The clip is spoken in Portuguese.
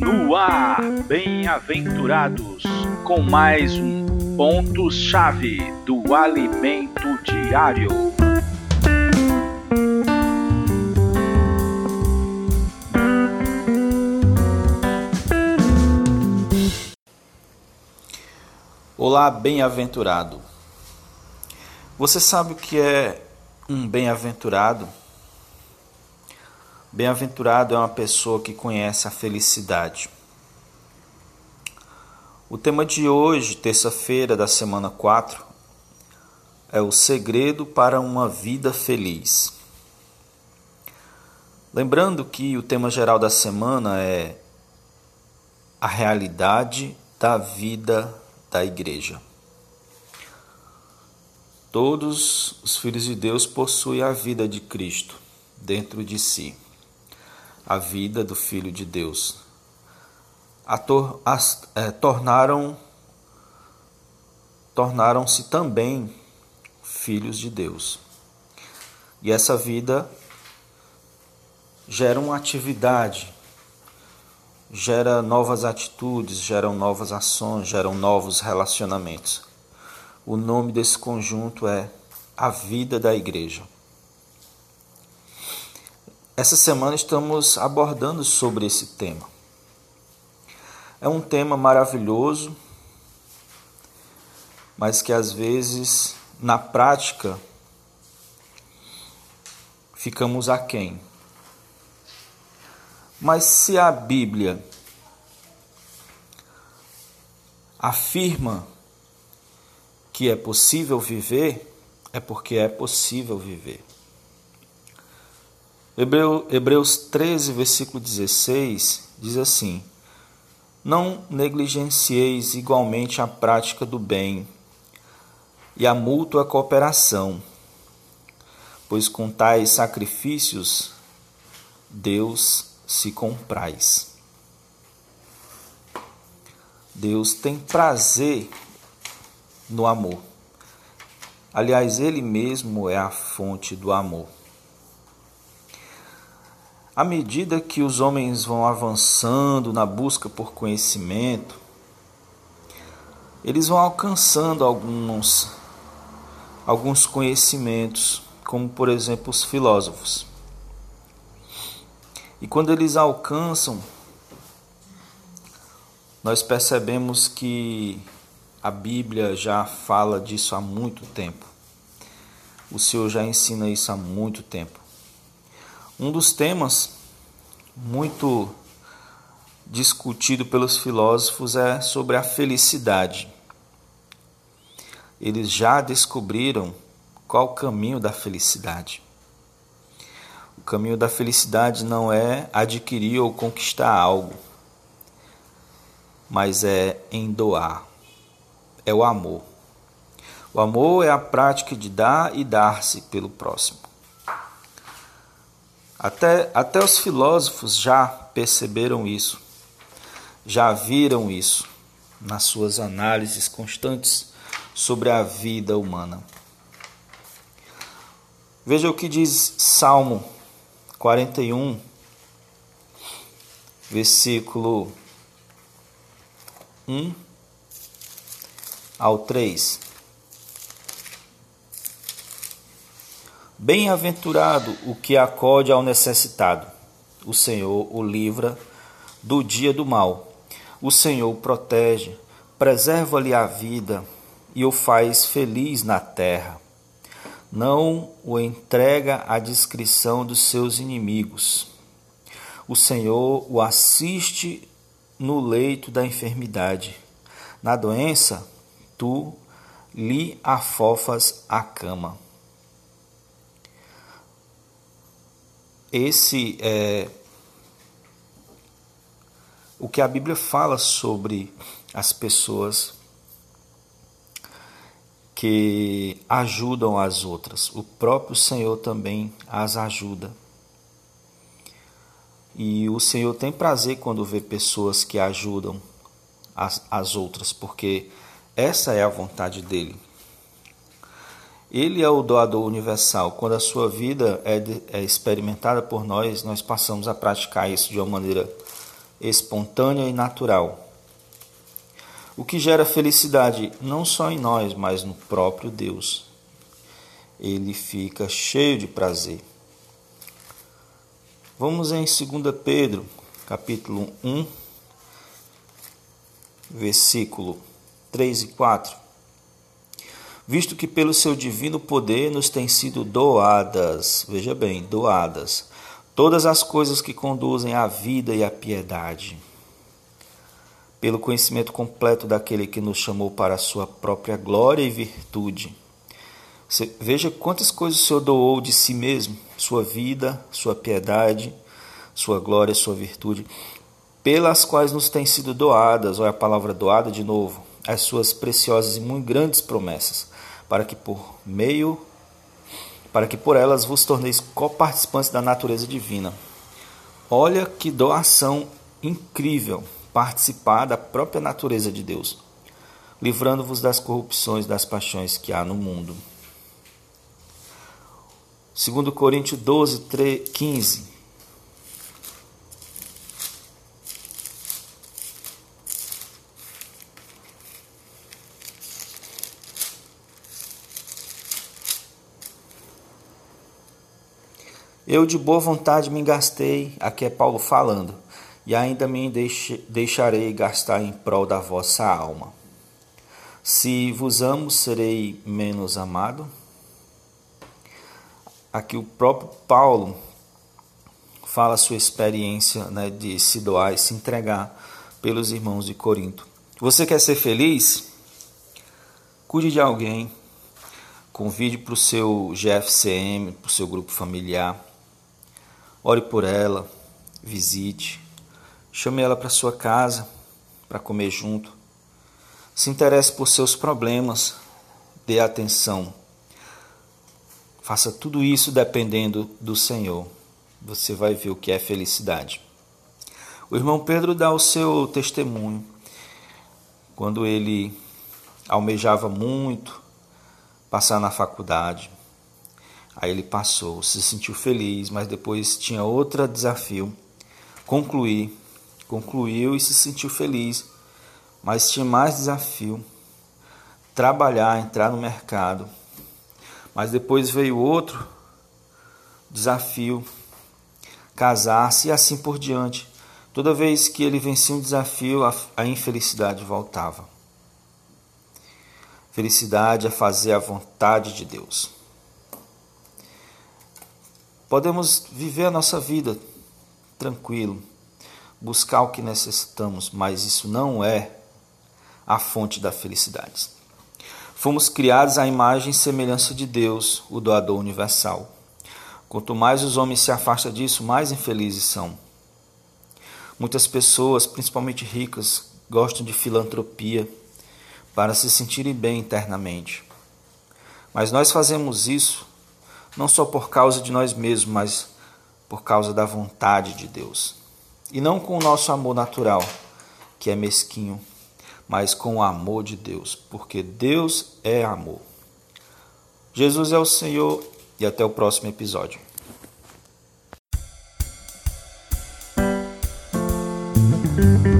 No ar, bem-aventurados, com mais um ponto-chave do alimento diário. Olá, bem-aventurado. Você sabe o que é um bem-aventurado? Bem-aventurado é uma pessoa que conhece a felicidade. O tema de hoje, terça-feira da semana 4, é o segredo para uma vida feliz. Lembrando que o tema geral da semana é a realidade da vida da igreja. Todos os filhos de Deus possuem a vida de Cristo dentro de si, a vida do Filho de Deus. Tor é, tornaram tornaram-se também filhos de Deus. E essa vida gera uma atividade gera novas atitudes, geram novas ações, geram novos relacionamentos. O nome desse conjunto é A Vida da Igreja. Essa semana estamos abordando sobre esse tema. É um tema maravilhoso, mas que às vezes, na prática, ficamos aquém. Mas se a Bíblia afirma que é possível viver, é porque é possível viver. Hebreus 13, versículo 16 diz assim: Não negligencieis igualmente a prática do bem e a mútua cooperação, pois com tais sacrifícios Deus se comprais. Deus tem prazer no amor. Aliás, Ele mesmo é a fonte do amor. À medida que os homens vão avançando na busca por conhecimento, eles vão alcançando alguns, alguns conhecimentos, como por exemplo os filósofos. E quando eles alcançam, nós percebemos que a Bíblia já fala disso há muito tempo. O Senhor já ensina isso há muito tempo. Um dos temas muito discutido pelos filósofos é sobre a felicidade. Eles já descobriram qual o caminho da felicidade. O caminho da felicidade não é adquirir ou conquistar algo, mas é em doar. É o amor. O amor é a prática de dar e dar-se pelo próximo. Até, até os filósofos já perceberam isso, já viram isso nas suas análises constantes sobre a vida humana. Veja o que diz Salmo 41, versículo 1 ao 3. Bem-aventurado o que acode ao necessitado. O Senhor o livra do dia do mal. O Senhor o protege, preserva-lhe a vida e o faz feliz na terra não o entrega à descrição dos seus inimigos. O Senhor o assiste no leito da enfermidade. Na doença, tu lhe afofas a cama. Esse é o que a Bíblia fala sobre as pessoas que ajudam as outras. O próprio Senhor também as ajuda. E o Senhor tem prazer quando vê pessoas que ajudam as, as outras, porque essa é a vontade dele. Ele é o doador universal. Quando a sua vida é, de, é experimentada por nós, nós passamos a praticar isso de uma maneira espontânea e natural. O que gera felicidade não só em nós, mas no próprio Deus. Ele fica cheio de prazer. Vamos em 2 Pedro, capítulo 1, versículo 3 e 4 visto que pelo seu divino poder nos têm sido doadas, veja bem, doadas, todas as coisas que conduzem à vida e à piedade. Pelo conhecimento completo daquele que nos chamou para a sua própria glória e virtude. Você, veja quantas coisas o Senhor doou de si mesmo: sua vida, sua piedade, sua glória, sua virtude, pelas quais nos têm sido doadas, olha a palavra doada de novo, as suas preciosas e muito grandes promessas para que por meio para que por elas vos torneis coparticipantes da natureza divina. Olha que doação incrível participar da própria natureza de Deus, livrando-vos das corrupções das paixões que há no mundo. 2 Coríntios 12, 3, 15 Eu de boa vontade me gastei, aqui é Paulo falando, e ainda me deixarei gastar em prol da vossa alma. Se vos amo, serei menos amado? Aqui o próprio Paulo fala a sua experiência né, de se doar e se entregar pelos irmãos de Corinto. Você quer ser feliz? Cuide de alguém, convide para o seu GFCM, para o seu grupo familiar Ore por ela, visite, chame ela para sua casa para comer junto. Se interesse por seus problemas, dê atenção. Faça tudo isso dependendo do Senhor. Você vai ver o que é felicidade. O irmão Pedro dá o seu testemunho quando ele almejava muito passar na faculdade Aí ele passou, se sentiu feliz, mas depois tinha outro desafio, concluir. Concluiu e se sentiu feliz, mas tinha mais desafio, trabalhar, entrar no mercado. Mas depois veio outro desafio, casar-se e assim por diante. Toda vez que ele vencia um desafio, a, infelicidade voltava. Felicidade é fazer a vontade de Deus. Podemos viver a nossa vida tranquilo, buscar o que necessitamos, mas isso não é a fonte da felicidade. Fomos criados à imagem e semelhança de Deus, o doador universal. Quanto mais os homens se afastam disso, mais infelizes são. Muitas pessoas, principalmente ricas, gostam de filantropia para se sentirem bem internamente. Mas nós fazemos isso não só por causa de nós mesmos, mas por causa da vontade de Deus. E não com o nosso amor natural, que é mesquinho, mas com o amor de Deus, porque Deus é amor. Jesus é o Senhor e até o próximo episódio. Música